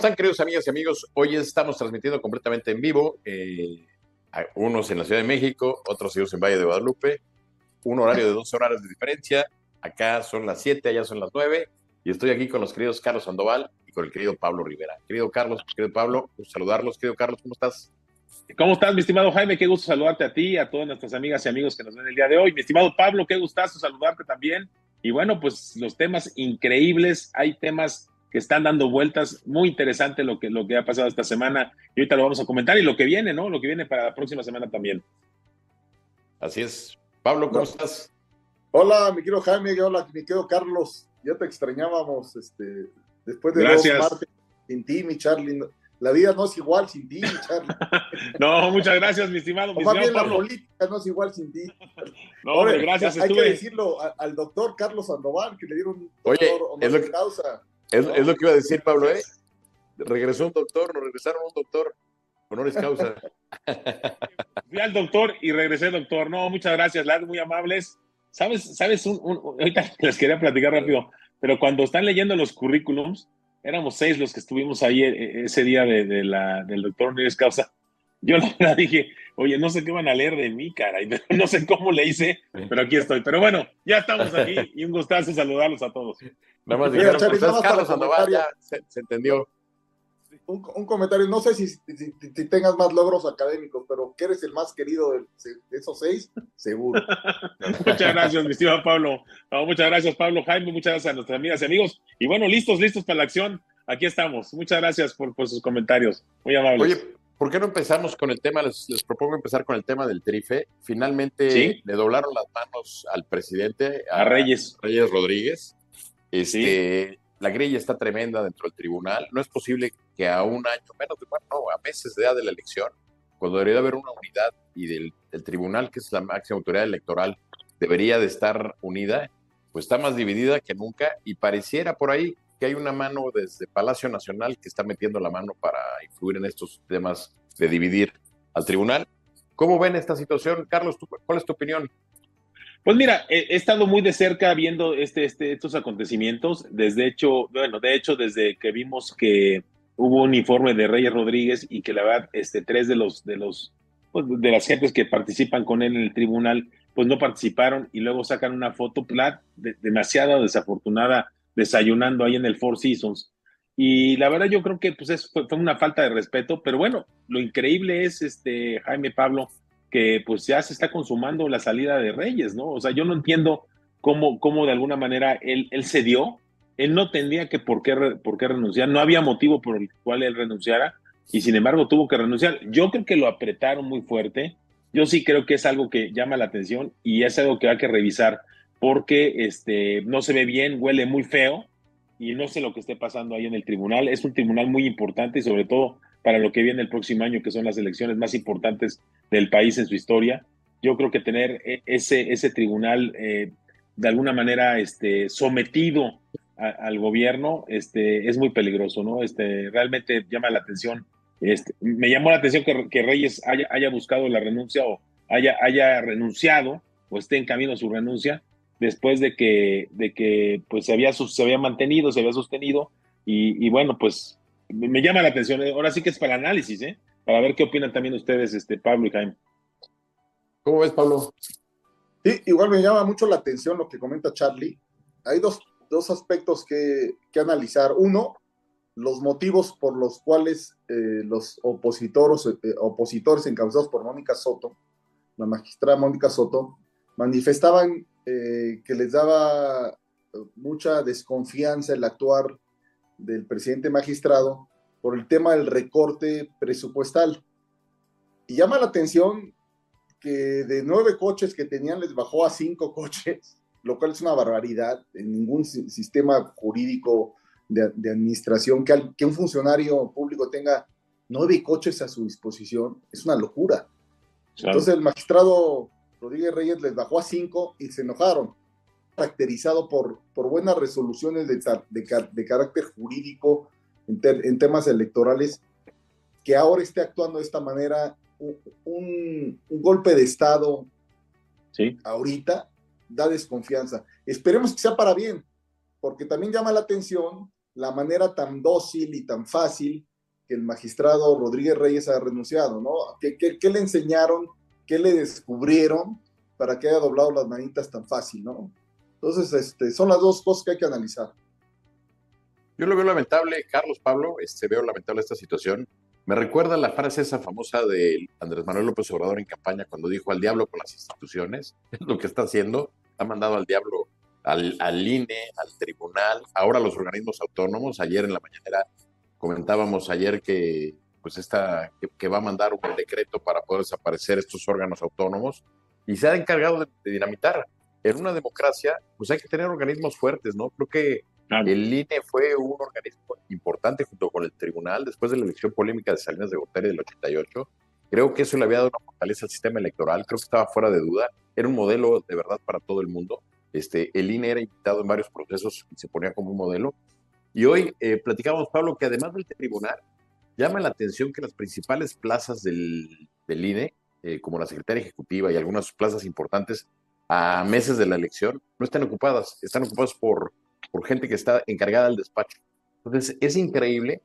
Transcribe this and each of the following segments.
están, queridos amigas y amigos? Hoy estamos transmitiendo completamente en vivo, eh, unos en la Ciudad de México, otros en Valle de Guadalupe, un horario de 12 horas de diferencia. Acá son las 7, allá son las 9, y estoy aquí con los queridos Carlos Sandoval y con el querido Pablo Rivera. Querido Carlos, querido Pablo, saludarlos. Querido Carlos, ¿cómo estás? ¿Cómo estás, mi estimado Jaime? Qué gusto saludarte a ti, a todas nuestras amigas y amigos que nos ven el día de hoy. Mi estimado Pablo, qué gustazo saludarte también. Y bueno, pues los temas increíbles, hay temas que están dando vueltas, muy interesante lo que, lo que ha pasado esta semana y ahorita lo vamos a comentar y lo que viene, ¿no? Lo que viene para la próxima semana también. Así es. Pablo, ¿cómo estás? Hola, mi querido Jaime, hola, mi querido Carlos, ya te extrañábamos, este, después de Gracias. dos martes sin ti, mi Charlie. La vida no es igual sin ti, mi Charlie. no, más gracias, mi estimado. Mi bien la política no es igual sin ti. No, Ahora, gracias. Hay que decirlo al doctor Carlos Sandoval, que le dieron un Oye, es lo que, causa. Es, lo que iba a decir Pablo, ¿eh? Regresó un doctor, nos regresaron un doctor. Honoris causa. Fui al doctor y regresé, doctor. No, muchas gracias, las muy amables. ¿Sabes? ¿Sabes? Un, ahorita les quería platicar rápido, pero cuando están leyendo los currículums, éramos seis los que estuvimos ahí eh, ese día de, del doctor Honoris causa. Yo la dije, oye, no sé qué van a leer de mí, cara, no sé cómo le hice, pero aquí estoy. Pero bueno, ya estamos aquí y un gustazo saludarlos a todos. Nada más dijeron, pues, Carlos Sandoval, ya se, se, entendió. Un, un, comentario, no sé si, si, si, tengas más logros académicos, pero que eres el más querido de, de esos seis, seguro. muchas gracias, mi estimado Pablo. No, muchas gracias, Pablo Jaime, muchas gracias a nuestras amigas y amigos. Y bueno, listos, listos para la acción. Aquí estamos. Muchas gracias por, por sus comentarios. Muy amables. Oye, ¿por qué no empezamos con el tema? Les, les propongo empezar con el tema del trife. Finalmente ¿Sí? le doblaron las manos al presidente, a, a Reyes. Reyes Rodríguez. Este, ¿Sí? La grilla está tremenda dentro del tribunal. No es posible que a un año, menos de bueno, no, a meses de edad de la elección, cuando debería haber una unidad y del, del, tribunal, que es la máxima autoridad electoral, debería de estar unida, pues está más dividida que nunca y pareciera por ahí que hay una mano desde Palacio Nacional que está metiendo la mano para influir en estos temas de dividir al tribunal. ¿Cómo ven esta situación? Carlos, ¿cuál es tu opinión? Pues mira, he, estado muy de cerca viendo este, este, estos acontecimientos, desde hecho, bueno, de hecho, desde que vimos que hubo un informe de Reyes Rodríguez y que la verdad, este, tres de los, de los, pues, de las gentes que participan con él en el tribunal, pues no participaron y luego sacan una foto demasiado desafortunada desayunando ahí en el Four Seasons. Y la verdad yo creo que pues es, fue, fue una falta de respeto, pero bueno, lo increíble es, este, Jaime Pablo, que pues ya se está consumando la salida de Reyes, ¿no? O sea, yo no entiendo cómo, cómo de alguna manera él, él cedió, él no tendría que por qué, por qué renunciar, no había motivo por el cual él renunciara y sin embargo tuvo que renunciar. Yo creo que lo apretaron muy fuerte, yo sí creo que es algo que llama la atención y es algo que hay que revisar porque este, no se ve bien, huele muy feo y no sé lo que esté pasando ahí en el tribunal. Es un tribunal muy importante y sobre todo para lo que viene el próximo año, que son las elecciones más importantes del país en su historia. Yo creo que tener ese, ese tribunal eh, de alguna manera este, sometido al gobierno este, es muy peligroso, ¿no? Este, realmente llama la atención. Este, me llamó la atención que, que Reyes haya, haya, buscado la renuncia o haya, haya renunciado o esté en camino a su renuncia después de que, de que pues, se, había, se había mantenido, se había sostenido y, bueno, pues me llama la atención. Ahora sí que es para el análisis, ¿eh? Para ver qué opinan también ustedes, este, Pablo y Jaime. ¿Cómo ves, Pablo? Sí, igual me llama mucho la atención lo que comenta Charlie. Hay dos, dos aspectos que, que, analizar. Uno, los motivos por los cuales eh, los opositores, eh, opositores encabezados por Mónica Soto, la magistrada Mónica Soto, manifestaban eh, que les daba mucha desconfianza el actuar del presidente magistrado por el tema del recorte presupuestal. Y llama la atención que de nueve coches que tenían les bajó a cinco coches, lo cual es una barbaridad en ningún sistema jurídico de, de administración, que, al, que, un funcionario público tenga nueve coches a su disposición, es una locura. Claro. Entonces el magistrado Rodríguez Reyes les bajó a cinco y se enojaron caracterizado por, por buenas resoluciones de, de, de carácter jurídico en, ter, en, temas electorales, que ahora esté actuando de esta manera, un, golpe de Estado ¿Sí? ahorita da desconfianza. Esperemos que sea para bien, porque también llama la atención la manera tan dócil y tan fácil que el magistrado Rodríguez Reyes ha renunciado, ¿no? ¿Qué, qué, le enseñaron? ¿Qué le descubrieron para que haya doblado las manitas tan fácil, ¿no? Entonces, este, son las dos cosas que hay que analizar. Yo lo veo lamentable, Carlos Pablo, este, veo lamentable esta situación. Me recuerda la frase esa famosa de Andrés Manuel López Obrador en campaña cuando dijo al diablo con las instituciones, es lo que está haciendo, ha mandado al diablo al, al INE, al tribunal, ahora los organismos autónomos. Ayer en la mañanera comentábamos ayer que pues esta, que, va a mandar un decreto para poder desaparecer estos órganos autónomos y se ha encargado de, dinamitar. En una democracia, pues hay que tener organismos fuertes, ¿no? Creo que el INE fue un organismo importante junto con el tribunal después de la elección polémica de Salinas de Gortari del 88. Creo que eso le había dado una fortaleza al sistema electoral, creo que estaba fuera de duda, era un modelo de verdad para todo el mundo este, el INE era invitado en varios procesos y se ponía como un modelo. Y hoy eh, platicamos, Pablo, que además del tribunal, llama la atención que las principales plazas del, del INE, eh, como la secretaria ejecutiva y algunas plazas importantes a meses de la elección, no están ocupadas, están ocupadas por, por gente que está encargada del despacho. Entonces, es increíble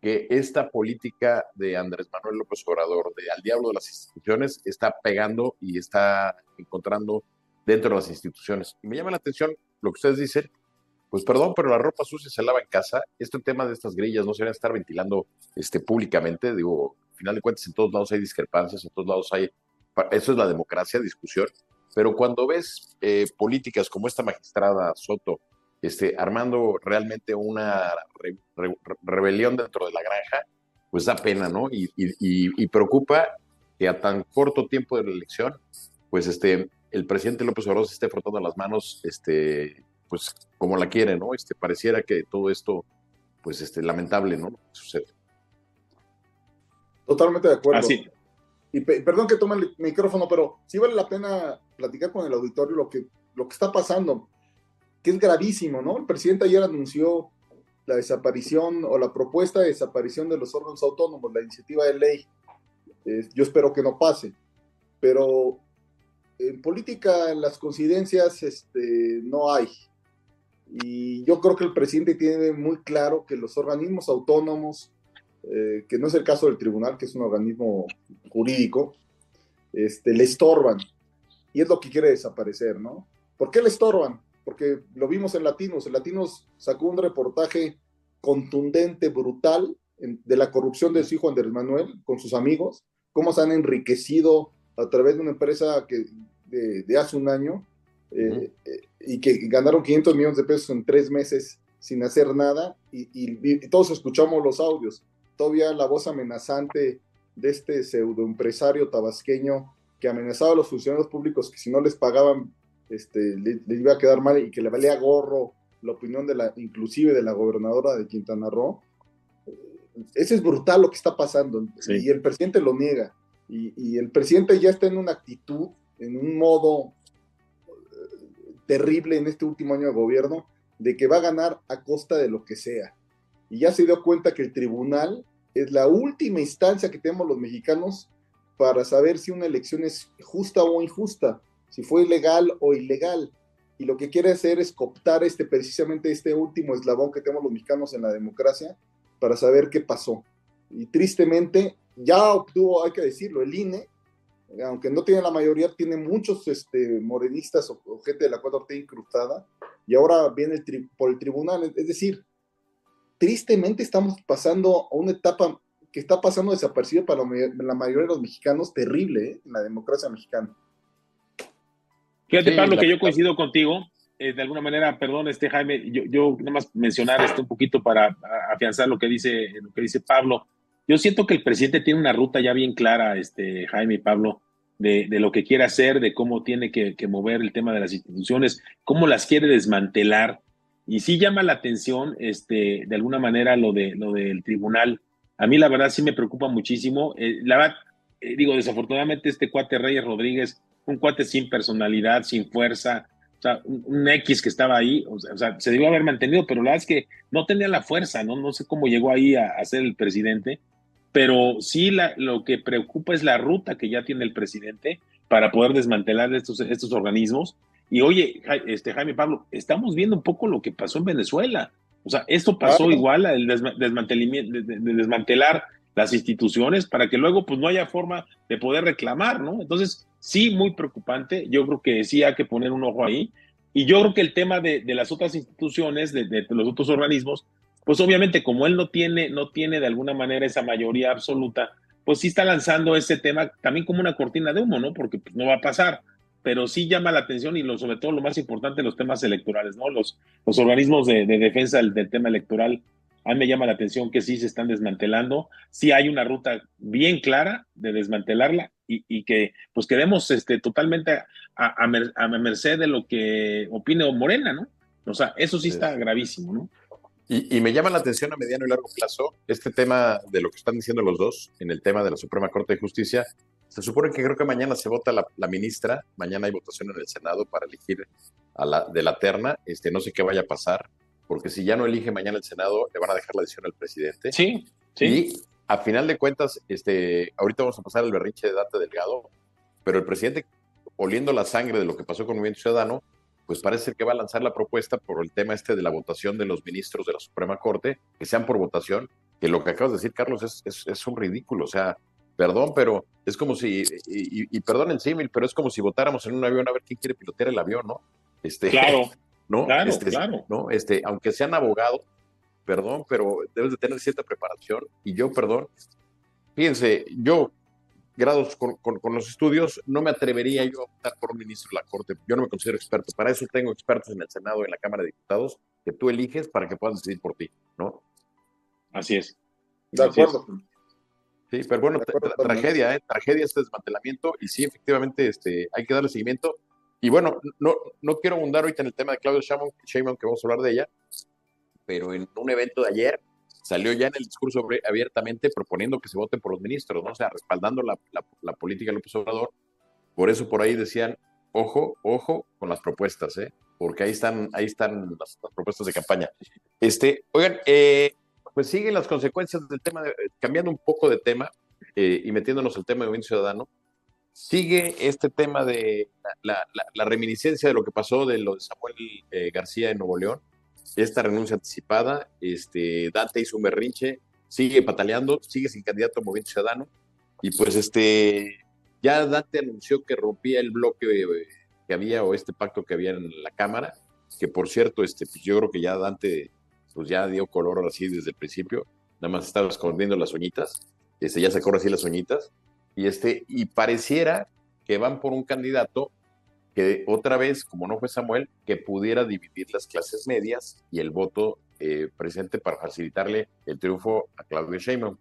que esta política de Andrés Manuel López Obrador, de al diablo de las instituciones, está pegando y está encontrando dentro de las instituciones. Y me llama la atención lo que ustedes dicen, pues perdón, pero la ropa sucia se lava en casa. Este tema de estas grillas no se a estar ventilando este, públicamente. Digo, al final de cuentas, en todos lados hay discrepancias, en todos lados hay. Eso es la democracia, discusión. Pero cuando ves eh, políticas como esta magistrada Soto, este, armando realmente una rebelión dentro de la granja, pues da pena, ¿no? Y, y, y, preocupa que a tan corto tiempo de la elección, pues este, el presidente López Obrador se esté frotando las manos, este, pues como la quiere, ¿no? Este, pareciera que todo esto, pues, este, lamentable, ¿no? Sucede. Totalmente de acuerdo. Así. Y perdón que tome el micrófono, pero sí vale la pena platicar con el auditorio lo que, lo que está pasando, que es gravísimo, ¿no? El presidente ayer anunció la desaparición o la propuesta de desaparición de los órganos autónomos, la iniciativa de ley. yo espero que no pase, pero en política las coincidencias este, no hay. Y yo creo que el presidente tiene muy claro que los organismos autónomos, eh, que no es el caso del tribunal, que es un organismo jurídico, este, le estorban. Y es lo que quiere desaparecer, ¿no? ¿Por qué le estorban? Porque lo vimos en Latinos. En Latinos sacó un reportaje contundente, brutal, de la corrupción de su hijo Andrés Manuel con sus amigos, cómo se han enriquecido a través de una empresa que de, hace un año eh, eh, y que ganaron 500 millones de pesos en tres meses sin hacer nada y, todos escuchamos los audios. Todavía la voz amenazante de este pseudoempresario tabasqueño que amenazaba a los funcionarios públicos que si no les pagaban este, le, iba a quedar mal y que le valía gorro la opinión de la, inclusive de la gobernadora de Quintana Roo. Ese es brutal lo que está pasando y el presidente lo niega. Y, y, el presidente ya está en una actitud en un modo eh, terrible en este último año de gobierno de que va a ganar a costa de lo que sea. Y ya se dio cuenta que el tribunal es la última instancia que tenemos los mexicanos para saber si una elección es justa o injusta, si fue legal o ilegal. Y lo que quiere hacer es cooptar este, precisamente este último eslabón que tenemos los mexicanos en la democracia para saber qué pasó. Y tristemente, ya obtuvo, hay que decirlo, el INE aunque no tiene la mayoría, tiene muchos este, morenistas o, gente de la 4T incrustada, y ahora viene el por el tribunal. Es decir, tristemente estamos pasando a una etapa que está pasando desaparecida para la mayoría de los mexicanos, terrible ¿eh? en la democracia mexicana. Fíjate, Pablo, que yo coincido contigo. Eh, de alguna manera, perdón, este Jaime, yo, yo nada más mencionar esto un poquito para afianzar lo que dice, lo que dice Pablo yo siento que el presidente tiene una ruta ya bien clara, este, Jaime y Pablo, de, lo que quiere hacer, de cómo tiene que, mover el tema de las instituciones, cómo las quiere desmantelar. Y sí llama la atención, este, de alguna manera, lo, de, lo del tribunal. A mí, la verdad, sí me preocupa muchísimo. Eh, la verdad, eh, digo, desafortunadamente, este cuate Reyes Rodríguez, un cuate sin personalidad, sin fuerza, o sea, un, X que estaba ahí, o sea, se debió haber mantenido, pero la verdad es que no tenía la fuerza, ¿no? No sé cómo llegó ahí a ser el presidente pero sí lo que preocupa es la ruta que ya tiene el presidente para poder desmantelar estos, estos organismos. Y oye, este, Jaime Pablo, estamos viendo un poco lo que pasó en Venezuela. O sea, esto pasó igual al desmantelamiento, de, desmantelar las instituciones para que luego pues no haya forma de poder reclamar, ¿no? Entonces, sí, muy preocupante. Yo creo que sí hay que poner un ojo ahí. Y yo creo que el tema de, las otras instituciones, de, de, los otros organismos, pues obviamente como él no tiene, no tiene de alguna manera esa mayoría absoluta, pues sí está lanzando ese tema también como una cortina de humo, ¿no? Porque pues, no va a pasar, pero sí llama la atención y lo, sobre todo lo más importante, los temas electorales, ¿no? Los, los organismos de, defensa del, tema electoral, a mí me llama la atención que sí se están desmantelando, sí hay una ruta bien clara de desmantelarla y, que pues quedemos este, totalmente a, a, a merced de lo que opine Morena, ¿no? O sea, eso sí está gravísimo, ¿no? Y, me llama la atención a mediano y largo plazo este tema de lo que están diciendo los dos en el tema de la Suprema Corte de Justicia. Se supone que creo que mañana se vota la, ministra, mañana hay votación en el Senado para elegir a la, de la terna. Este, no sé qué vaya a pasar, porque si ya no elige mañana el Senado, le van a dejar la decisión al presidente. Sí, sí. Y a final de cuentas, este, ahorita vamos a pasar el berrinche de Dante Delgado, pero el presidente, oliendo la sangre de lo que pasó con Movimiento Ciudadano, pues parece que va a lanzar la propuesta por el tema este de la votación de los ministros de la Suprema Corte, que sean por votación, que lo que acabas de decir, Carlos, es, es, un ridículo. O sea, perdón, pero es como si, y, perdón el símil, pero es como si votáramos en un avión a ver quién quiere pilotear el avión, ¿no? Este, claro, ¿no? Claro, este, claro. ¿no? Este, aunque sean abogados, perdón, pero debes de tener cierta preparación. Y yo, perdón, fíjense, yo grados con, los estudios, no me atrevería yo a optar por un ministro de la Corte. Yo no me considero experto. Para eso tengo expertos en el Senado y en la Cámara de Diputados que tú eliges para que puedas decidir por ti, ¿no? Así es. De acuerdo. Sí, pero bueno, tragedia, ¿eh? Tragedia este desmantelamiento y sí, efectivamente, este, hay que darle seguimiento. Y bueno, no, no quiero abundar ahorita en el tema de Claudio Sheinbaum, que vamos a hablar de ella, pero en un evento de ayer, salió ya en el discurso abiertamente proponiendo que se voten por los ministros, ¿no? O sea, respaldando la, la, política de López Obrador. Por eso por ahí decían, ojo, ojo con las propuestas, ¿eh? Porque ahí están, ahí están las, propuestas de campaña. Este, oigan, eh, pues siguen las consecuencias del tema, cambiando un poco de tema eh, y metiéndonos al tema de movimiento ciudadano, sigue este tema de la, la, reminiscencia de lo que pasó de lo de Samuel eh, García en Nuevo León, esta renuncia anticipada, este, Dante hizo un berrinche, sigue pataleando, sigue sin candidato a Movimiento Ciudadano, y pues este, ya Dante anunció que rompía el bloque eh, que había o este pacto que había en la Cámara, que por cierto, este, pues yo creo que ya Dante pues ya dio color así desde el principio, nada más estaba escondiendo las uñitas, este, ya sacó así las uñitas, y este, y pareciera que van por un candidato que otra vez, como no fue Samuel, que pudiera dividir las clases medias y el voto eh, presente para facilitarle el triunfo a Claudio Sheinbaum.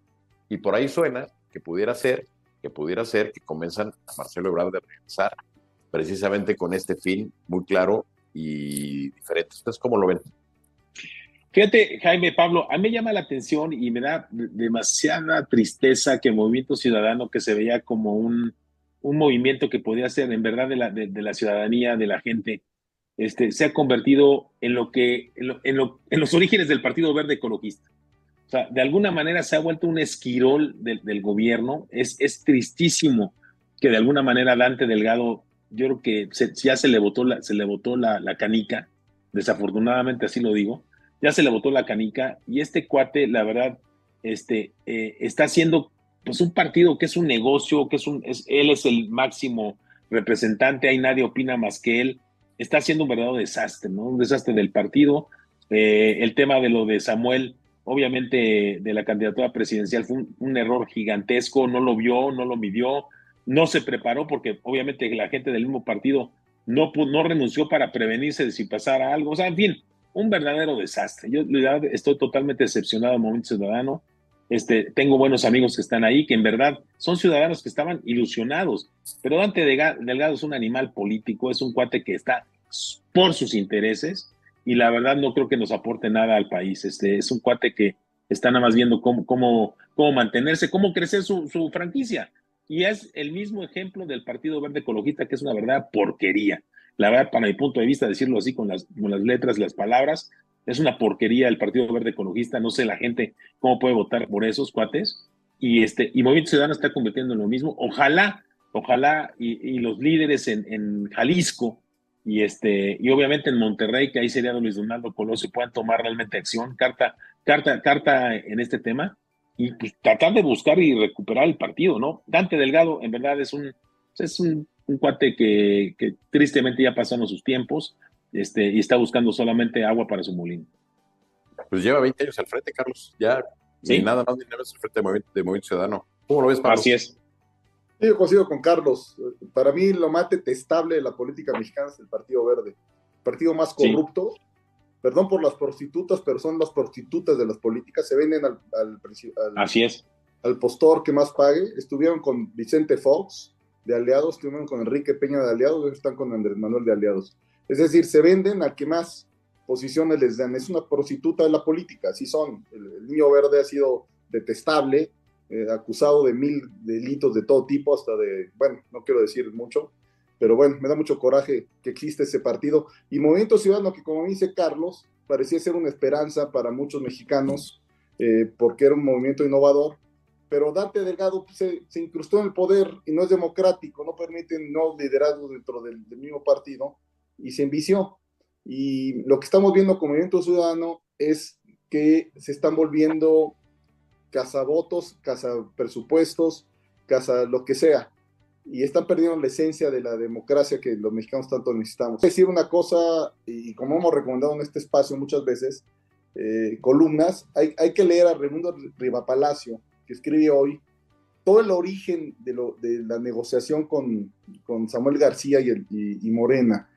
Y por ahí suena que pudiera ser, que pudiera ser que comenzan a Marcelo Ebrard de regresar precisamente con este fin muy claro y diferente. ¿Ustedes cómo lo ven? Fíjate, Jaime Pablo, a mí me llama la atención y me da demasiada tristeza que Movimiento Ciudadano, que se veía como un, un movimiento que podía ser en verdad de la, de, la ciudadanía, de la gente, este, se ha convertido en lo que, en, en, los orígenes del Partido Verde Ecologista. O sea, de alguna manera se ha vuelto un esquirol del, gobierno. Es, es tristísimo que de alguna manera Dante Delgado, yo creo que ya se le votó la, se le votó la, la canica, desafortunadamente así lo digo, ya se le votó la canica y este cuate, la verdad, este, eh, está haciendo pues un partido que es un negocio, que es un, es, él es el máximo representante, ahí nadie opina más que él, está haciendo un verdadero desastre, ¿no? Un desastre del partido. Eh, el tema de lo de Samuel, obviamente de la candidatura presidencial fue un, error gigantesco, no lo vio, no lo midió, no se preparó porque obviamente la gente del mismo partido no, no renunció para prevenirse de si pasara algo, o sea, en fin, un verdadero desastre. Yo estoy totalmente decepcionado del Movimiento Ciudadano. Este, tengo buenos amigos que están ahí, que en verdad son ciudadanos que estaban ilusionados, pero Dante Delgado es un animal político, es un cuate que está por sus intereses y la verdad no creo que nos aporte nada al país. Este, es un cuate que está nada más viendo cómo, cómo, cómo mantenerse, cómo crecer su, su franquicia. Y es el mismo ejemplo del Partido Verde Ecologista, que es una verdad porquería. La verdad, para mi punto de vista, decirlo así con las, con las letras, las palabras, es una porquería el Partido Verde Ecologista, no sé la gente cómo puede votar por esos cuates. Y, este, y Movimiento Ciudadano está convirtiendo en lo mismo. Ojalá, ojalá, y, los líderes en, Jalisco y este, y obviamente en Monterrey, que ahí sería Luis Donaldo Colosio, puedan tomar realmente acción, carta, carta, carta en este tema, y pues, tratar de buscar y recuperar el partido, ¿no? Dante Delgado, en verdad, es un, es un, cuate que, que, tristemente ya pasaron sus tiempos, este, y está buscando solamente agua para su molino. Pues lleva 20 años al frente, Carlos. Ya ¿Sí? nada más ni nada más al frente de Movimiento, de Movimiento Ciudadano. ¿Cómo lo ves, Pablo? Así es. Sí, yo coincido con Carlos. Para mí, lo más detestable de la política mexicana es el Partido Verde. El partido más corrupto. Perdón por las prostitutas, pero son las prostitutas de las políticas. Se venden al, al, Así es. al postor que más pague. Estuvieron con Vicente Fox de aliados, estuvieron con Enrique Peña de aliados, están con Andrés Manuel de aliados. Es decir, se venden al que más posiciones les dan. Es una prostituta de la política, así son. El, niño verde ha sido detestable, eh, acusado de mil delitos de todo tipo, hasta de, bueno, no quiero decir mucho, pero bueno, me da mucho coraje que existe ese partido. Y Movimiento Ciudadano, que como dice Carlos, parecía ser una esperanza para muchos mexicanos, eh, porque era un movimiento innovador, pero Dante Delgado se, se, incrustó en el poder y no es democrático, no permiten no liderazgo dentro del mismo partido y se envició. Y lo que estamos viendo como Movimiento Ciudadano es que se están volviendo cazabotos, cazapresupuestos, casa lo que sea. Y están perdiendo la esencia de la democracia que los mexicanos tanto necesitamos. Decir una cosa, y como hemos recomendado en este espacio muchas veces, eh, columnas, hay, hay, que leer a Raimundo Rivapalacio, que escribe hoy todo el origen de, lo, de la negociación con, con Samuel García y, el, y, y Morena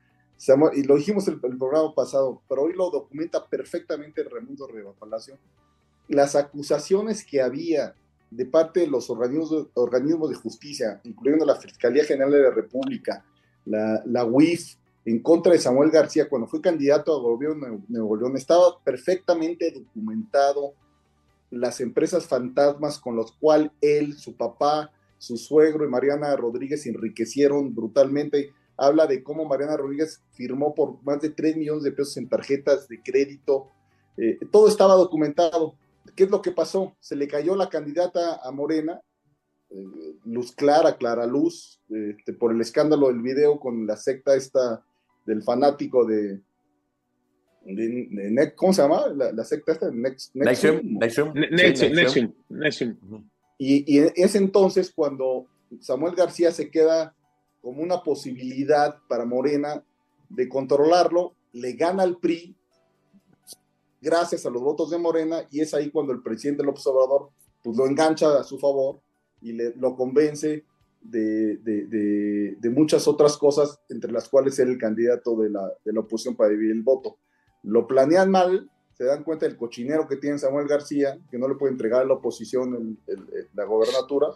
y lo dijimos en el, programa pasado, pero hoy lo documenta perfectamente Raimundo Riva Palacio, las acusaciones que había de parte de los organismos, organismos de justicia, incluyendo la Fiscalía General de la República, la, la UIF, en contra de Samuel García cuando fue candidato a gobierno de Nuevo León, estaba perfectamente documentado las empresas fantasmas con los cuales él, su papá, su suegro y Mariana Rodríguez enriquecieron brutalmente habla de cómo Mariana Rodríguez firmó por más de 3 millones de pesos en tarjetas de crédito. Eh, todo estaba documentado. ¿Qué es lo que pasó? Se le cayó la candidata a Morena, eh, Luz Clara, Clara Luz, este, por el escándalo del video con la secta esta del fanático de, ¿cómo se llama? La, secta esta, Next, Nexium. Y, y es entonces cuando Samuel García se queda como una posibilidad para Morena de controlarlo, le gana al PRI gracias a los votos de Morena y es ahí cuando el presidente López Obrador pues lo engancha a su favor y le, lo convence de, de, de, muchas otras cosas, entre las cuales ser el candidato de la, de la oposición para dividir el voto. Lo planean mal, se dan cuenta del cochinero que tiene Samuel García, que no le puede entregar a la oposición el, la gobernatura,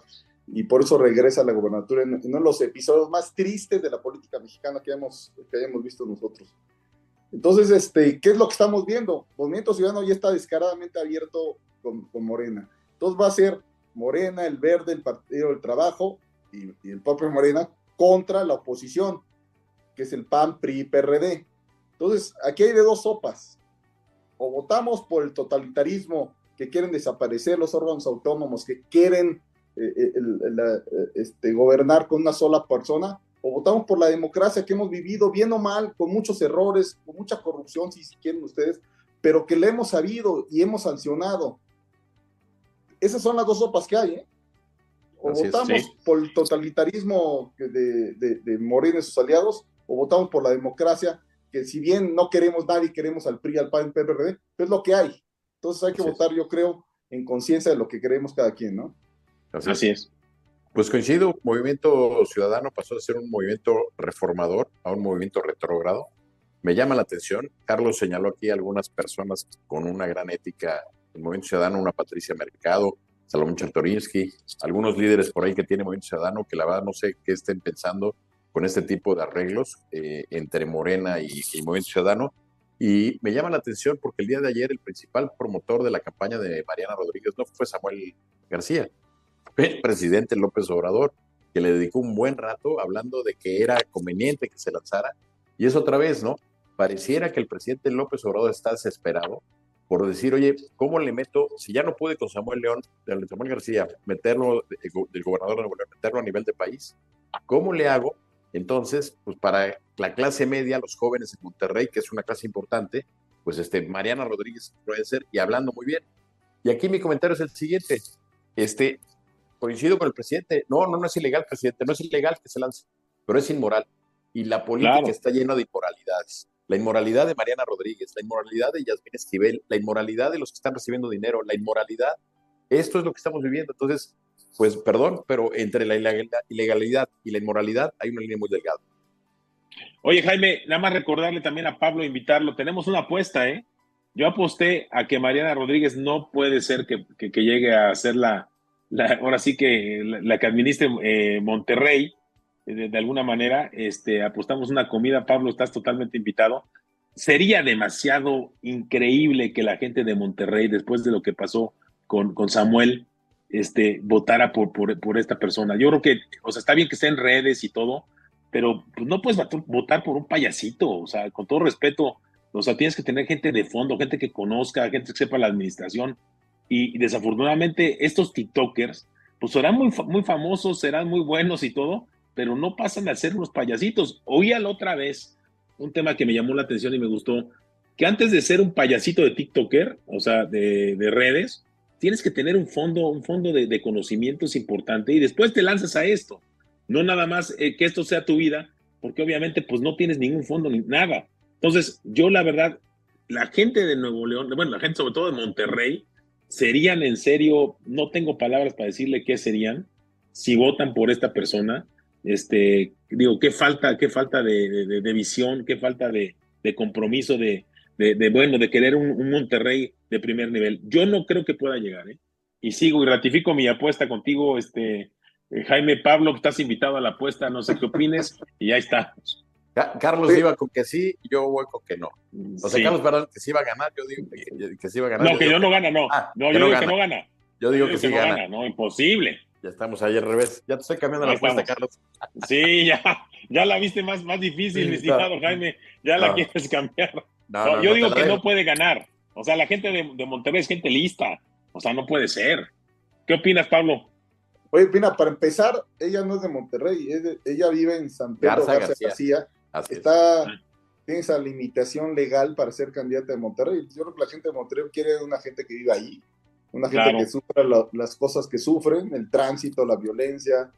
y por eso regresa a la gobernatura en, uno de los episodios más tristes de la política mexicana que hayamos, que hayamos visto nosotros. Entonces, este, ¿qué es lo que estamos viendo? Movimiento Ciudadano ya está descaradamente abierto con, con Morena. Entonces va a ser Morena, el Verde, el Partido del Trabajo y, y, el propio Morena contra la oposición, que es el PAN, PRI, PRD. Entonces, aquí hay de dos sopas. O votamos por el totalitarismo que quieren desaparecer los órganos autónomos, que quieren eh, eh, eh, este, gobernar con una sola persona, o votamos por la democracia que hemos vivido bien o mal, con muchos errores, con mucha corrupción, si quieren ustedes, pero que le hemos sabido y hemos sancionado. Esas son las dos sopas que hay, O votamos por el totalitarismo de, de, de Morena y sus aliados, o votamos por la democracia, que si bien no queremos nadie, queremos al PRI, al PAN, al PRD, es lo que hay. Entonces hay que votar, yo creo, en conciencia de lo que queremos cada quien, ¿no? Así, es. Pues coincido, Movimiento Ciudadano pasó de ser un movimiento reformador a un movimiento retrógrado. Me llama la atención, Carlos señaló aquí algunas personas con una gran ética del Movimiento Ciudadano, una Patricia Mercado, Salomón Chertorinsky, algunos líderes por ahí que tiene Movimiento Ciudadano que la verdad no sé qué estén pensando con este tipo de arreglos eh, entre Morena y, y Movimiento Ciudadano. Y me llama la atención porque el día de ayer el principal promotor de la campaña de Mariana Rodríguez no fue Samuel García, el presidente López Obrador, que le dedicó un buen rato hablando de que era conveniente que se lanzara. Y es otra vez, ¿no? Pareciera que el presidente López Obrador está desesperado por decir, oye, ¿cómo le meto? Si ya no pude con Samuel León, Samuel García, meterlo, del gobernador de Nuevo meterlo a nivel de país, ¿cómo le hago entonces, pues para la clase media, los jóvenes en Monterrey, que es una clase importante, pues este, Mariana Rodríguez ser, y hablando muy bien. Y aquí mi comentario es el siguiente, este, coincido con el presidente, no, no, no es ilegal, presidente, no es ilegal que se lance, pero es inmoral. Y la política está llena de inmoralidades. La inmoralidad de Mariana Rodríguez, la inmoralidad de Yasmín Esquivel, la inmoralidad de los que están recibiendo dinero, la inmoralidad, esto es lo que estamos viviendo. Entonces, pues perdón, pero entre la ilegalidad y la inmoralidad hay una línea muy delgada. Oye, Jaime, nada más recordarle también a Pablo, invitarlo. Tenemos una apuesta, ¿eh? Yo aposté a que Mariana Rodríguez no puede ser que, llegue a ser la, ahora sí que la, que administre eh, Monterrey, de, de, alguna manera. Este, apostamos una comida, Pablo, estás totalmente invitado. Sería demasiado increíble que la gente de Monterrey, después de lo que pasó con, con Samuel, este, votara por, por, por, esta persona. Yo creo que, o sea, está bien que esté en redes y todo, pero pues, no puedes votar por un payasito, o sea, con todo respeto, o sea, tienes que tener gente de fondo, gente que conozca, gente que sepa la administración. Y, desafortunadamente estos TikTokers, pues serán muy, muy famosos, serán muy buenos y todo, pero no pasan a ser unos payasitos. Oía la otra vez un tema que me llamó la atención y me gustó, que antes de ser un payasito de TikToker, o sea, de, de redes, tienes que tener un fondo, un fondo de, de, conocimientos importante y después te lanzas a esto. No nada más eh, que esto sea tu vida, porque obviamente pues no tienes ningún fondo ni nada. Entonces, yo la verdad, la gente de Nuevo León, bueno, la gente sobre todo de Monterrey, serían en serio, no tengo palabras para decirle qué serían si votan por esta persona. Este, digo, qué falta, qué falta de, visión, qué falta de, compromiso de, bueno, de querer un, un, Monterrey de primer nivel. Yo no creo que pueda llegar, ¿eh? Y sigo y ratifico mi apuesta contigo, este, eh, Jaime Pablo, estás invitado a la apuesta, no sé qué opines, y ya está. Carlos iba con que sí, yo voy con que no. O sea, Carlos, perdón, que sí iba a ganar, yo digo que, sí iba a ganar. No, que yo no gana, no. Ah, no, yo digo que no gana. Yo digo que, sí gana. No, imposible. Ya estamos ahí al revés. Ya te estoy cambiando la apuesta, Carlos. Sí, ya, ya la viste más, más difícil, mi estimado Jaime. Ya la quieres cambiar. No, yo digo que no puede ganar. O sea, la gente de, de Monterrey es gente lista. O sea, no puede ser. ¿Qué opinas, Pablo? Oye, Pina, para empezar, ella no es de Monterrey, ella vive en San Pedro Garza, García. Está, tiene esa limitación legal para ser candidata de Monterrey. Yo creo que la gente de Monterrey quiere una gente que viva ahí, una gente que sufra las cosas que sufren, el tránsito, la violencia,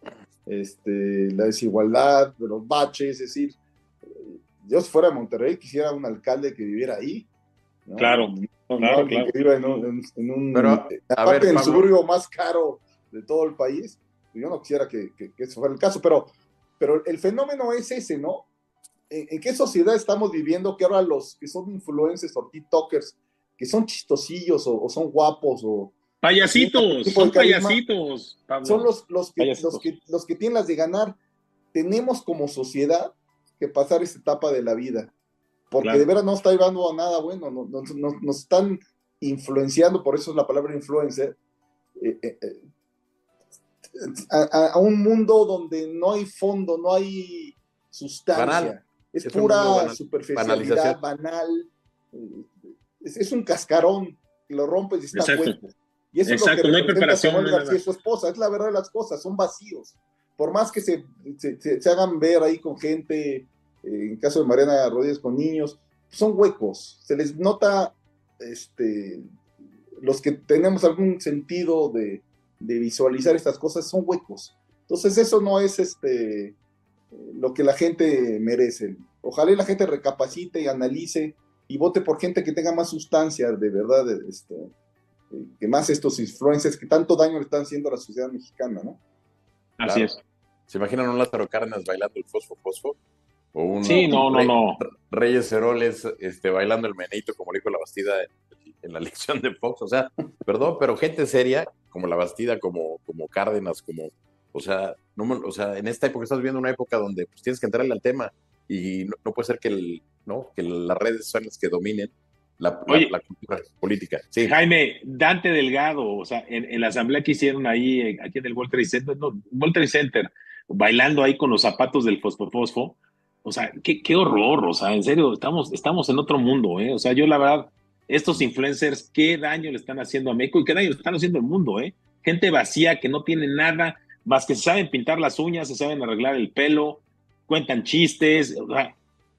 este, la desigualdad, los baches, es decir, yo si fuera de Monterrey quisiera un alcalde que viviera ahí. Claro, claro, Que viva en un, aparte del suburbio más caro de todo el país. Yo no quisiera que, eso fuera el caso, pero, pero el fenómeno es ese, ¿no? ¿En, qué sociedad estamos viviendo que ahora los que son influencers o TikTokers, que son chistosillos o, son guapos o... Payasitos, son payasitos. Son los, los, que, los, que, los que tienen las de ganar. Tenemos como sociedad que pasar esta etapa de la vida, porque de verdad no está llevando a nada bueno, nos están influenciando, por eso es la palabra influencer, eh, eh, eh, a, un mundo donde no hay fondo, no hay sustancia. Es, pura superficialidad, banal. Es, un cascarón, lo rompes y está bueno. Y eso es lo que no hay preparación. su esposa, es la verdad de las cosas, son vacíos. Por más que se, se, hagan ver ahí con gente, eh, en caso de Mariana Rodríguez con niños, son huecos. Se les nota, este, los que tenemos algún sentido de, de visualizar estas cosas son huecos. Entonces eso no es este lo que la gente merece. Ojalá la gente recapacite y analice y vote por gente que tenga más sustancia, de verdad, este, que más estos influencers que tanto daño le están haciendo a la sociedad mexicana, ¿no? Así es. ¿Se imaginan un Lázaro Cárdenas bailando el fosfo fosfo? O un sí, no, no, no. Reyes Heroles este, bailando el menito, como dijo la Bastida en la lección de Fox. O sea, perdón, pero gente seria como la Bastida, como, como Cárdenas, como, o sea, no, o sea, en esta época estás viendo una época donde pues, tienes que entrarle al tema y no, puede ser que, el, ¿no? que las redes son las que dominen la, la, cultura política. Sí. Jaime, Dante Delgado, o sea, en, la asamblea que hicieron ahí, eh, aquí en el World Trade Center, no, World Trade Center, bailando ahí con los zapatos del fosfo, o sea, qué, qué horror, o sea, en serio, estamos, estamos en otro mundo, ¿eh? O sea, yo la verdad, estos influencers, qué daño le están haciendo a México y qué daño le están haciendo al mundo, ¿eh? Gente vacía que no tiene nada más que se saben pintar las uñas, se saben arreglar el pelo, cuentan chistes,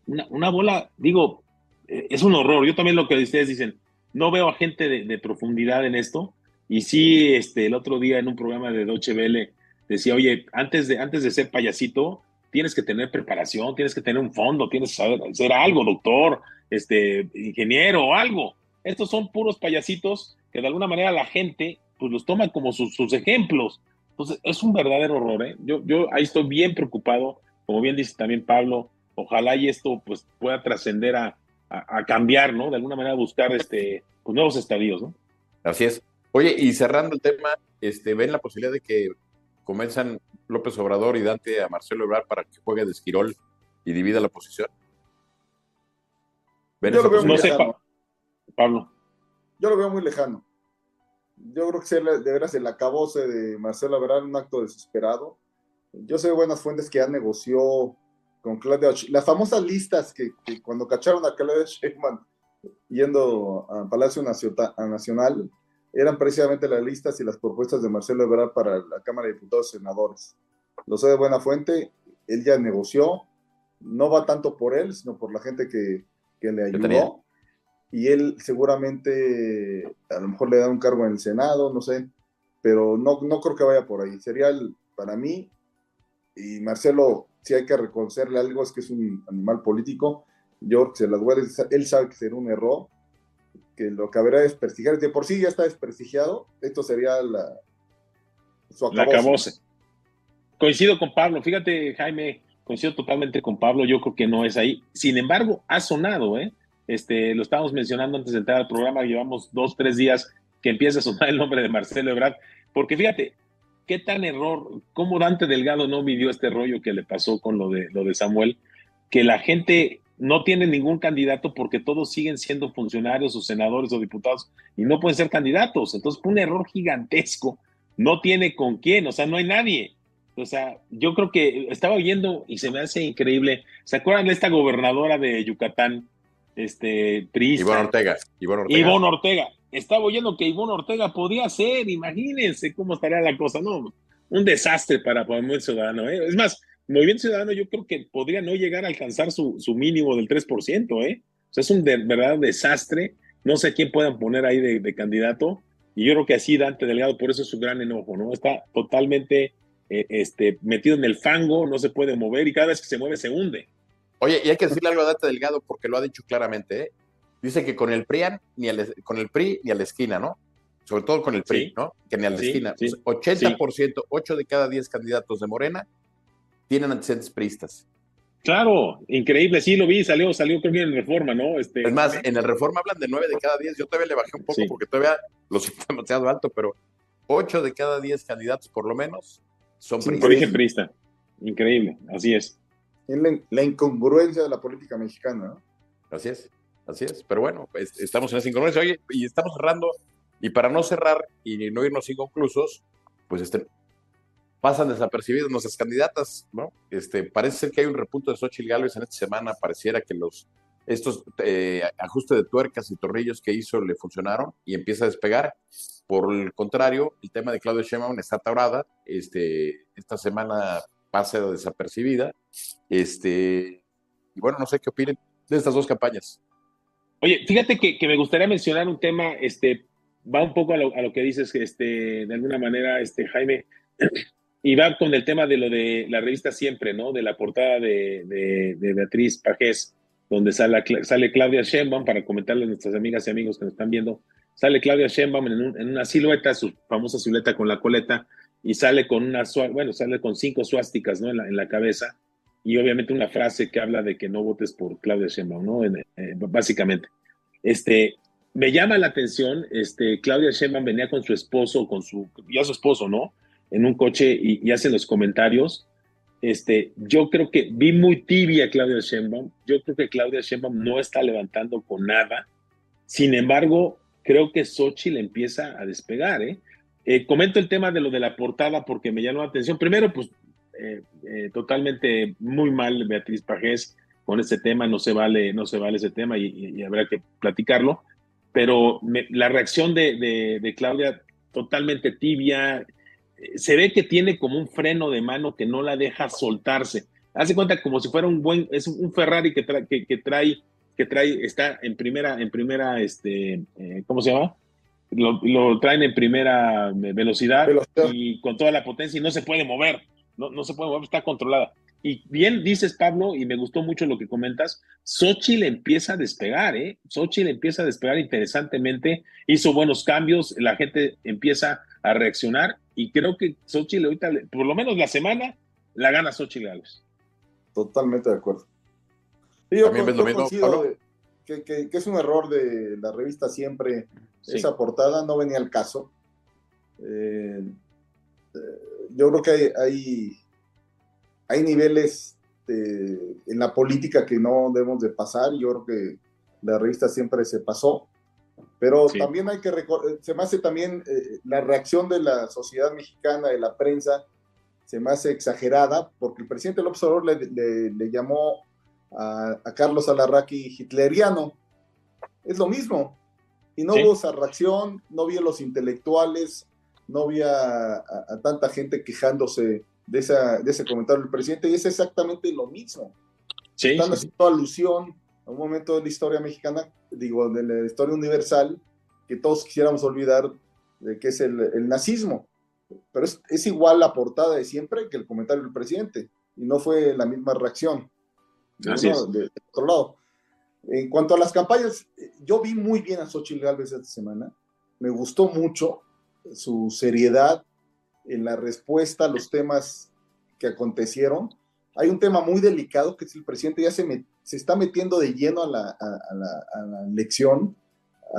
una, bola, digo, eh, es un horror. Yo también lo que ustedes dicen, no veo a gente de, profundidad en esto. Y sí, este, el otro día en un programa de Deutsche Welle decía, oye, antes de, antes de ser payasito, tienes que tener preparación, tienes que tener un fondo, tienes que saber ser algo, doctor, este, ingeniero algo. Estos son puros payasitos que de alguna manera la gente pues los toma como sus, ejemplos. Entonces, es un verdadero horror. ¿eh? Yo, yo ahí estoy bien preocupado, como bien dice también Pablo, ojalá y esto pues pueda trascender a, cambiar, ¿no? De alguna manera buscar este, pues, nuevos estadios, ¿no? Así es. Oye, y cerrando el tema, este, ¿ven la posibilidad de que comenzan López Obrador y Dante a Marcelo Ebrard para que juegue de esquirol y divida la posición? Yo lo veo muy lejano. Pablo. Yo lo veo muy lejano. Yo creo que de veras el acabose de Marcelo Ebrard un acto desesperado. Yo sé de buenas fuentes que ya negoció con Claudia Las famosas listas que, cuando cacharon a Claudia Sheinbaum yendo a Palacio Nacional, eran precisamente las listas y las propuestas de Marcelo Ebrard para la Cámara de Diputados y Senadores. Lo sé de buena fuente, él ya negoció, no va tanto por él, sino por la gente que, que le ayudó. Y él seguramente, a lo mejor le da un cargo en el Senado, no sé, pero no, no creo que vaya por ahí. Sería el, para mí, y Marcelo, si hay que reconocerle algo, es que es un animal político. Yo se las voy a él sabe que será un error, que lo que habrá es desprestigiar. De por sí ya está desprestigiado, esto sería la, su acabose. Coincido con Pablo, fíjate, Jaime, coincido totalmente con Pablo, yo creo que no es ahí. Sin embargo, ha sonado, ¿eh? Este, lo estábamos mencionando antes de entrar al programa, llevamos dos, tres días que empieza a sonar el nombre de Marcelo Ebrard, porque fíjate, qué tan error, cómo Dante Delgado no midió este rollo que le pasó con lo de, lo de Samuel, que la gente no tiene ningún candidato porque todos siguen siendo funcionarios o senadores o diputados y no pueden ser candidatos. Entonces, un error gigantesco. No tiene con quién, o sea, no hay nadie. O sea, yo creo que estaba oyendo y se me hace increíble. ¿Se acuerdan de esta gobernadora de Yucatán? Este, Prista. Ivonne Ortega. Ivonne Ortega estaba oyendo que Ivonne Ortega podía ser, imagínense cómo estaría la cosa, ¿no? Un desastre para Movimiento Ciudadano, ¿eh? Es más, Movimiento Ciudadano yo creo que podría no llegar a alcanzar su, mínimo del 3%, ¿eh? O sea, es un de, verdadero desastre. No sé quién puedan poner ahí de, candidato. Y yo creo que así Dante Delgado, por eso es su gran enojo, ¿no? Está totalmente eh, este, metido en el fango, no se puede mover y cada vez que se mueve se hunde. Oye, y hay que decirle algo a Dante Delgado porque lo ha dicho claramente, ¿eh? dice que con el PRI ni con el PRI ni a la esquina, ¿no? Sobre todo con el PRI, ¿no? Que ni a la esquina. 80%, 8 de cada 10 candidatos de Morena tienen antecedentes priistas. Claro, increíble, sí lo vi, salió, salió creo que en Reforma, ¿no? Este, es más, en el Reforma hablan de 9 de cada 10, yo todavía le bajé un poco porque todavía lo siento demasiado alto, pero 8 de cada 10 candidatos por lo menos son priistas. origen priista, increíble, así es. Es la incongruencia de la política mexicana, ¿no? Así es. Así es, pero bueno, pues, estamos en esa incongruencia. Oye, y estamos cerrando, y para no cerrar y no irnos inconclusos, pues este, pasan desapercibidos nuestras candidatas, ¿no? Este, parece ser que hay un repunto de Xochitl Gálvez en esta semana, pareciera que los estos eh, ajustes de tuercas y tornillos que hizo le funcionaron y empieza a despegar. Por el contrario, el tema de Claudia Sheinbaum está atorada, este, esta semana pasa desapercibida, este, y bueno, no sé qué opinen de estas dos campañas. Oye, fíjate que, me gustaría mencionar un tema, este, va un poco a lo, que dices, este, de alguna manera, este, Jaime, y va con el tema de lo de la revista Siempre, ¿no? De la portada de, Beatriz Pajés, donde sale, sale Claudia Sheinbaum, para comentarle a nuestras amigas y amigos que nos están viendo, sale Claudia Sheinbaum en, una silueta, su famosa silueta con la coleta, y sale con una, bueno, sale con cinco suásticas, ¿no? En la, en la cabeza, y obviamente una frase que habla de que no votes por Claudia Sheinbaum, ¿no? Eh, básicamente. Este, me llama la atención, este, Claudia Sheinbaum venía con su esposo, con su, ya su esposo, ¿no? En un coche y, y hace los comentarios. Este, yo creo que vi muy tibia a Claudia Sheinbaum. Yo creo que Claudia Sheinbaum no está levantando con nada. Sin embargo, creo que Xochitl empieza a despegar, ¿eh? ¿Eh? comento el tema de lo de la portada porque me llamó la atención. Primero, pues eh, eh, totalmente muy mal Beatriz Pajés con ese tema, no se vale, no se vale ese tema y, habrá que platicarlo, pero la reacción de, Claudia totalmente tibia, se ve que tiene como un freno de mano que no la deja soltarse. hace cuenta como si fuera un buen, es un Ferrari que, trae, que, trae, que trae, está en primera, en primera, este, eh, ¿cómo se llama? Lo, traen en primera velocidad, y con toda la potencia y no se puede mover, no, no se puede mover, está controlada. Y bien dices, Pablo, y me gustó mucho lo que comentas, Xochitl empieza a despegar, ¿eh? Xochitl empieza a despegar interesantemente, hizo buenos cambios, la gente empieza a reaccionar y creo que Xochitl ahorita, por lo menos la semana, la gana Xochitl Gálvez. Totalmente de acuerdo. También ves lo mismo, Que, que, es un error de la revista siempre, esa portada no venía al caso. Eh, eh, yo creo que hay hay niveles en la política que no debemos de pasar. Yo creo que la revista siempre se pasó. Pero también hay que se me hace también eh, la reacción de la sociedad mexicana, de la prensa, se me hace exagerada, porque el presidente López Obrador le, le, llamó a, Carlos Alarraqui hitleriano. Es lo mismo. Y no hubo esa reacción, no vi a los intelectuales, no vi a tanta gente quejándose de, esa, de ese comentario del presidente y es exactamente lo mismo. Sí, Están haciendo alusión a un momento de la historia mexicana, digo, de la historia universal, que todos quisiéramos olvidar de que es el, el nazismo. Pero es, es, igual la portada de siempre que el comentario del presidente, y no fue la misma reacción. De, de, otro lado. En cuanto a las campañas, yo vi muy bien a Xochitl Gálvez esta semana. Me gustó mucho su seriedad, en la respuesta a los temas que acontecieron. Hay un tema muy delicado que es el presidente ya se, se está metiendo de lleno a la, a, la, elección,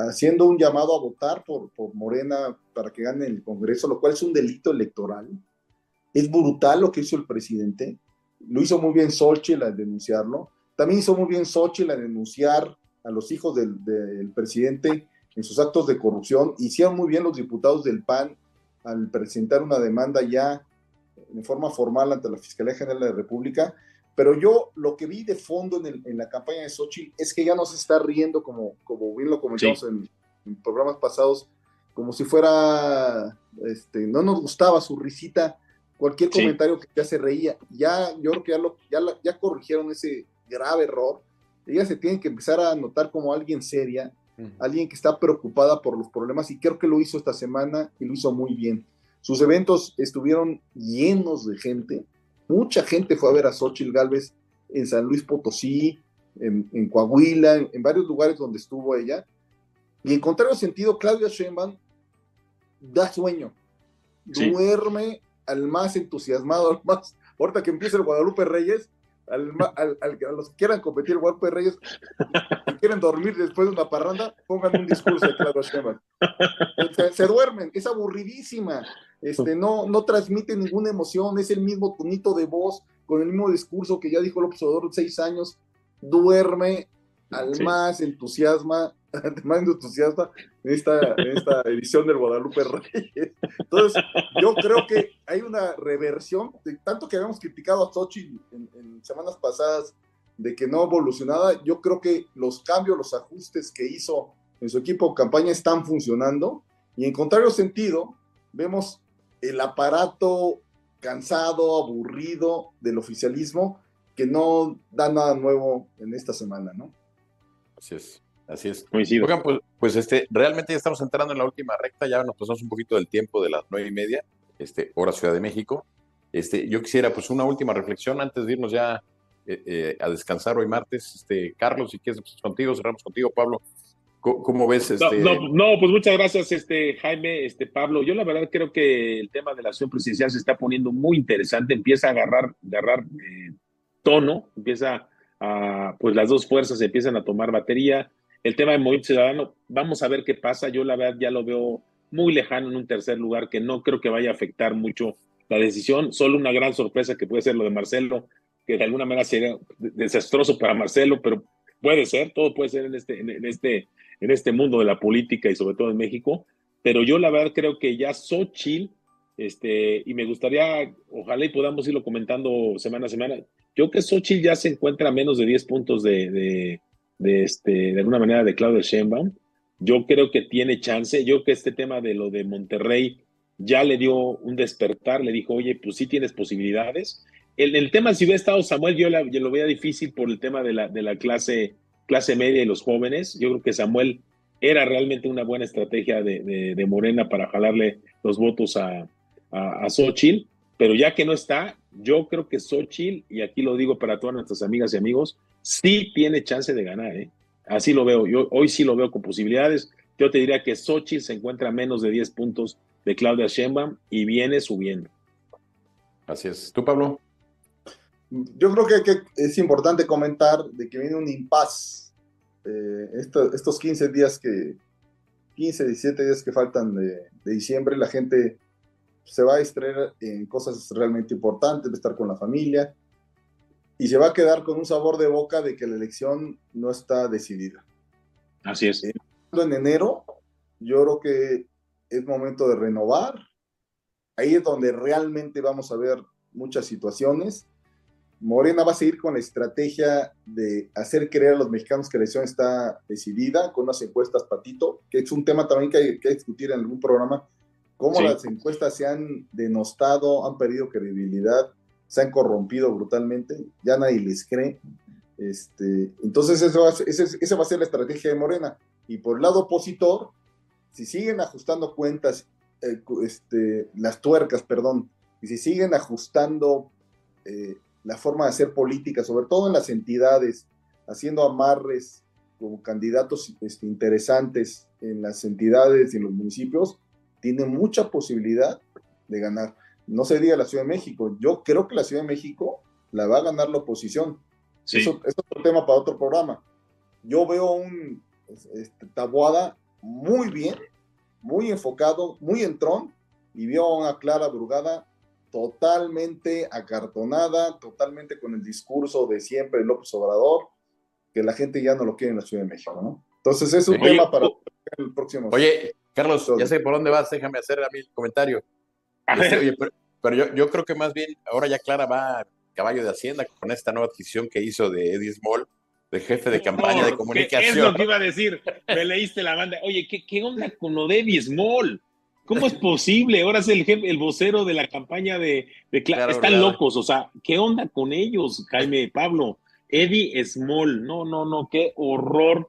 haciendo un llamado a votar por, por Morena para que gane el Congreso, lo cual es un delito electoral. Es brutal lo que hizo el presidente. Lo hizo muy bien Xochitl al denunciarlo. También hizo muy bien Xochitl al denunciar a los hijos del, del presidente en sus actos de corrupción. Hicieron muy bien los diputados del PAN al presentar una demanda ya en forma formal ante la Fiscalía General de la República, pero yo lo que vi de fondo en, la campaña de Xochitl es que ya no se está riendo, como, como bien lo comentamos en, programas pasados, como si fuera, este, no nos gustaba su risita, cualquier comentario que ya se reía, ya yo creo que ya, lo, ya, ya corrigieron ese grave error, ella se tiene que empezar a notar como alguien seria, alguien que está preocupada por los problemas y creo que lo hizo esta semana y lo hizo muy bien. Sus eventos estuvieron llenos de gente, mucha gente fue a ver a Xochitl Galvez en San Luis Potosí, en, Coahuila, en, varios lugares donde estuvo ella. Y en contrario sentido, Claudia Sheinbaum da sueño, duerme al más entusiasmado, al más, ahorita que empieza el Guadalupe Reyes, al, a los que quieran competir el de Reyes, que quieren dormir después de una parranda, pongan un discurso de Claudio Sheinbaum. Se, duermen, es aburridísima, este, no, no transmite ninguna emoción, es el mismo tonito de voz, con el mismo discurso que ya dijo el observador seis años, duerme al más entusiasma, más entusiasta en esta, esta edición del Guadalupe Reyes. Entonces, yo creo que hay una reversión, de tanto que habíamos criticado a Sochi en, semanas pasadas de que no evolucionaba, yo creo que los cambios, los ajustes que hizo en su equipo campaña están funcionando y en contrario sentido, vemos el aparato cansado, aburrido del oficialismo que no da nada nuevo en esta semana, ¿no? Así es. Así es. Oigan, pues, pues, este, realmente ya estamos entrando en la última recta, ya nos pasamos un poquito del tiempo de las nueve y media, este, hora Ciudad de México. Este, yo quisiera pues una última reflexión antes de irnos ya eh, eh, a descansar hoy martes. Este, Carlos, si quieres pues, contigo, cerramos contigo, Pablo. ¿Cómo, ves? Este... No, pues muchas gracias, este, Jaime, este, Pablo. Yo la verdad creo que el tema de la acción presidencial se está poniendo muy interesante, empieza a agarrar, agarrar eh, tono, empieza pues las dos fuerzas empiezan a tomar batería el tema de Movimiento Ciudadano, vamos a ver qué pasa. Yo la verdad ya lo veo muy lejano en un tercer lugar, que no creo que vaya a afectar mucho la decisión. Solo una gran sorpresa que puede ser lo de Marcelo, que de alguna manera sería desastroso para Marcelo, pero puede ser, todo puede ser en este, en este, en este mundo de la política y sobre todo en México. Pero yo la verdad creo que ya Xochitl, este, y me gustaría, ojalá y podamos irlo comentando semana a semana, yo que Xochitl ya se encuentra a menos de 10 puntos de de, este, de alguna manera de Claudio Sheinbaum. Yo creo que tiene chance. Yo creo que este tema de lo de Monterrey ya le dio un despertar, le dijo, oye, pues sí tienes posibilidades. el, el, tema, si hubiera estado Samuel, yo, lo veía difícil por el tema de la, de la clase, clase media y los jóvenes. Yo creo que Samuel era realmente una buena estrategia de, de, Morena para jalarle los votos a, a, a Xochitl, pero ya que no está, yo creo que Xochitl, y aquí lo digo para todas nuestras amigas y amigos, sí tiene chance de ganar, ¿eh? Así lo veo, yo hoy sí lo veo con posibilidades. Yo te diría que Xochitl se encuentra a menos de 10 puntos de Claudia Sheinbaum y viene subiendo. Así es. ¿Tú, Pablo? Yo creo que, es importante comentar de que viene un impas. Eh, estos 15 días que, 15, 17 días que faltan de, diciembre, la gente se va a distraer en cosas realmente importantes, a estar con la familia y se va a quedar con un sabor de boca de que la elección no está decidida. Así es. Eh, en enero, yo creo que es momento de renovar. Ahí es donde realmente vamos a ver muchas situaciones. Morena va a seguir con la estrategia de hacer creer a los mexicanos que la elección está decidida, con unas encuestas patito, que es un tema también que hay que discutir en algún programa, cómo las encuestas se han denostado, han perdido credibilidad, se han corrompido brutalmente, ya nadie les cree. Este, entonces, eso esa va a ser la estrategia de Morena. Y por el lado opositor, si siguen ajustando cuentas, eh, este, las tuercas, perdón, y si siguen ajustando eh, la forma de hacer política, sobre todo en las entidades, haciendo amarres como candidatos este, interesantes en las entidades y en los municipios, tiene mucha posibilidad de ganar. No se diga la Ciudad de México, yo creo que la Ciudad de México la va a ganar la oposición. Eso es otro tema para otro programa. Yo veo un este, Tabuada muy bien, muy enfocado, muy entrón, y vio a una Clara Brugada totalmente acartonada, totalmente con el discurso de siempre López Obrador, que la gente ya no lo quiere en la Ciudad de México, ¿no? Entonces es un tema para el próximo. Oye, Carlos, ya sé por dónde vas, déjame hacer a mí el comentario. Este, pero, yo, yo, creo que más bien ahora ya Clara va caballo de Hacienda con esta nueva adquisición que hizo de Eddie Small de jefe de campaña de comunicación. Es lo que iba a decir. Me leíste la banda. Oye, ¿qué, qué onda con Odevi Small? ¿Cómo es posible? Ahora es el, jefe, el vocero de la campaña de, de claro, Están locos, o sea, ¿qué onda con ellos, Jaime, Pablo? Eddie Small, no, no, no, qué horror,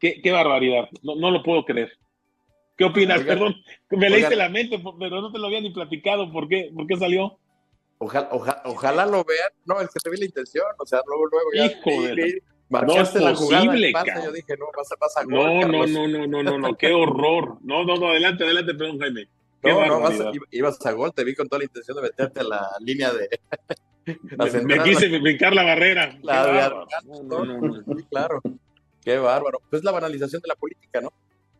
qué, qué barbaridad, no, no, lo puedo creer. ¿Qué opinas? Perdón, me leíste la mente, pero no te lo había ni platicado, ¿por qué, ¿Por qué salió? Ojalá, ojalá, lo vean, no, es que te vi la intención, o sea, luego, luego ya. Hijo de no es posible, Yo dije, no, vas a, no, no, no, no, no, no, no, qué horror. No, no, no, adelante, adelante, perdón, Jaime. no, no, vas ibas a gol, te vi con toda la intención de meterte a la línea de. me, me, quise brincar la barrera. La, no, no, no, claro. Qué bárbaro. Pues la banalización de la política, ¿no?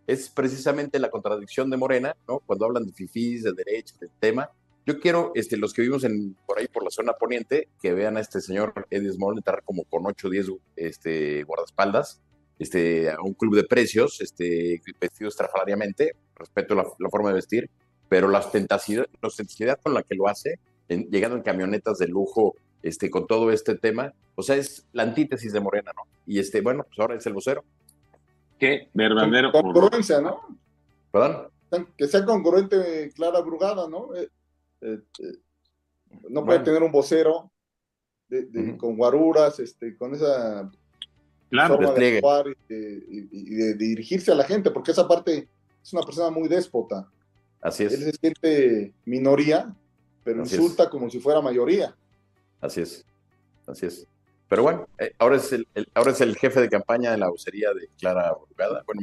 Es precisamente la contradicción de Morena, ¿no? Cuando hablan de fifís, de derecha, del tema, yo quiero, este, los que vivimos en, por ahí por la zona poniente, que vean a este señor Eddie Small entrar como con 8 o 10 este, guardaespaldas este, a un club de precios, este, vestido estrafalariamente, respeto la, la forma de vestir, pero la ostentacidad, la con la que lo hace, llegando en camionetas de lujo, este, con todo este tema, o sea, es la antítesis de Morena, ¿no? Y este, bueno, pues ahora es el vocero. Qué verdadero. Congruencia, ¿no? ¿Perdón? Que sea congruente Clara Brugada, ¿no? Eh, eh, eh, no puede tener un vocero con guaruras, este, con esa forma de actuar y, de, dirigirse a la gente, porque esa parte es una persona muy déspota. Así es. Él se siente minoría, pero insulta como si fuera mayoría. Así es, así es. Pero bueno, eh, ahora, es el, ahora es el jefe de campaña de la vocería de Clara Brugada. Bueno,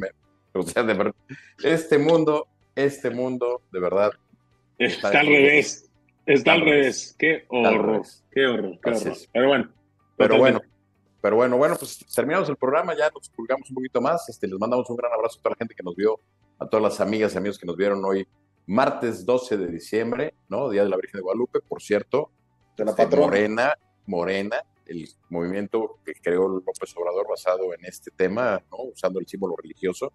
o sea, de verdad, este mundo, este mundo, de verdad, Está, al revés. Está, al revés. Qué horror. Qué horror. Qué horror. Pero bueno. Pero bueno. Pero bueno, bueno, pues terminamos el programa, ya nos pulgamos un poquito más. Este, les mandamos un gran abrazo a toda la gente que nos vio, a todas las amigas y amigos que nos vieron hoy, martes 12 de diciembre, ¿no? Día de la Virgen de Guadalupe, por cierto. De la este, Morena, Morena, el movimiento que creó López Obrador basado en este tema, ¿no? Usando el símbolo religioso.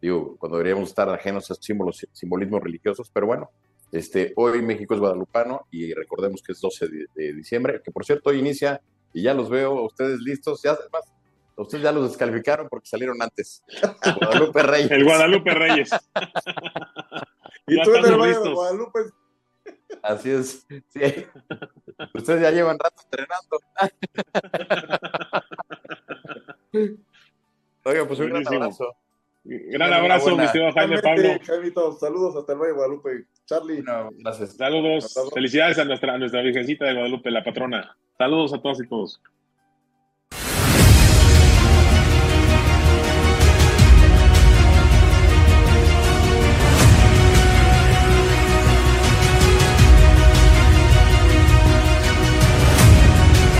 Digo, cuando deberíamos estar ajenos a símbolos, simbolismos religiosos, pero bueno, este, hoy México es guadalupano y recordemos que es 12 de, diciembre, que por cierto hoy inicia y ya los veo ustedes listos. Ya, además, ustedes ya los descalificaron porque salieron antes. El Guadalupe Reyes. El Guadalupe Reyes. y tú eres el Guadalupe. Así es. Sí. Ustedes ya llevan rato entrenando. Oiga, pues un gran abrazo. Gran abrazo, mi estimado Jaime Pablo. Jaimito, saludos hasta el Valle de Guadalupe. Charlie. gracias. Saludos. Felicidades a nuestra, a nuestra Virgencita de Guadalupe, la patrona. Saludos a todos y todos.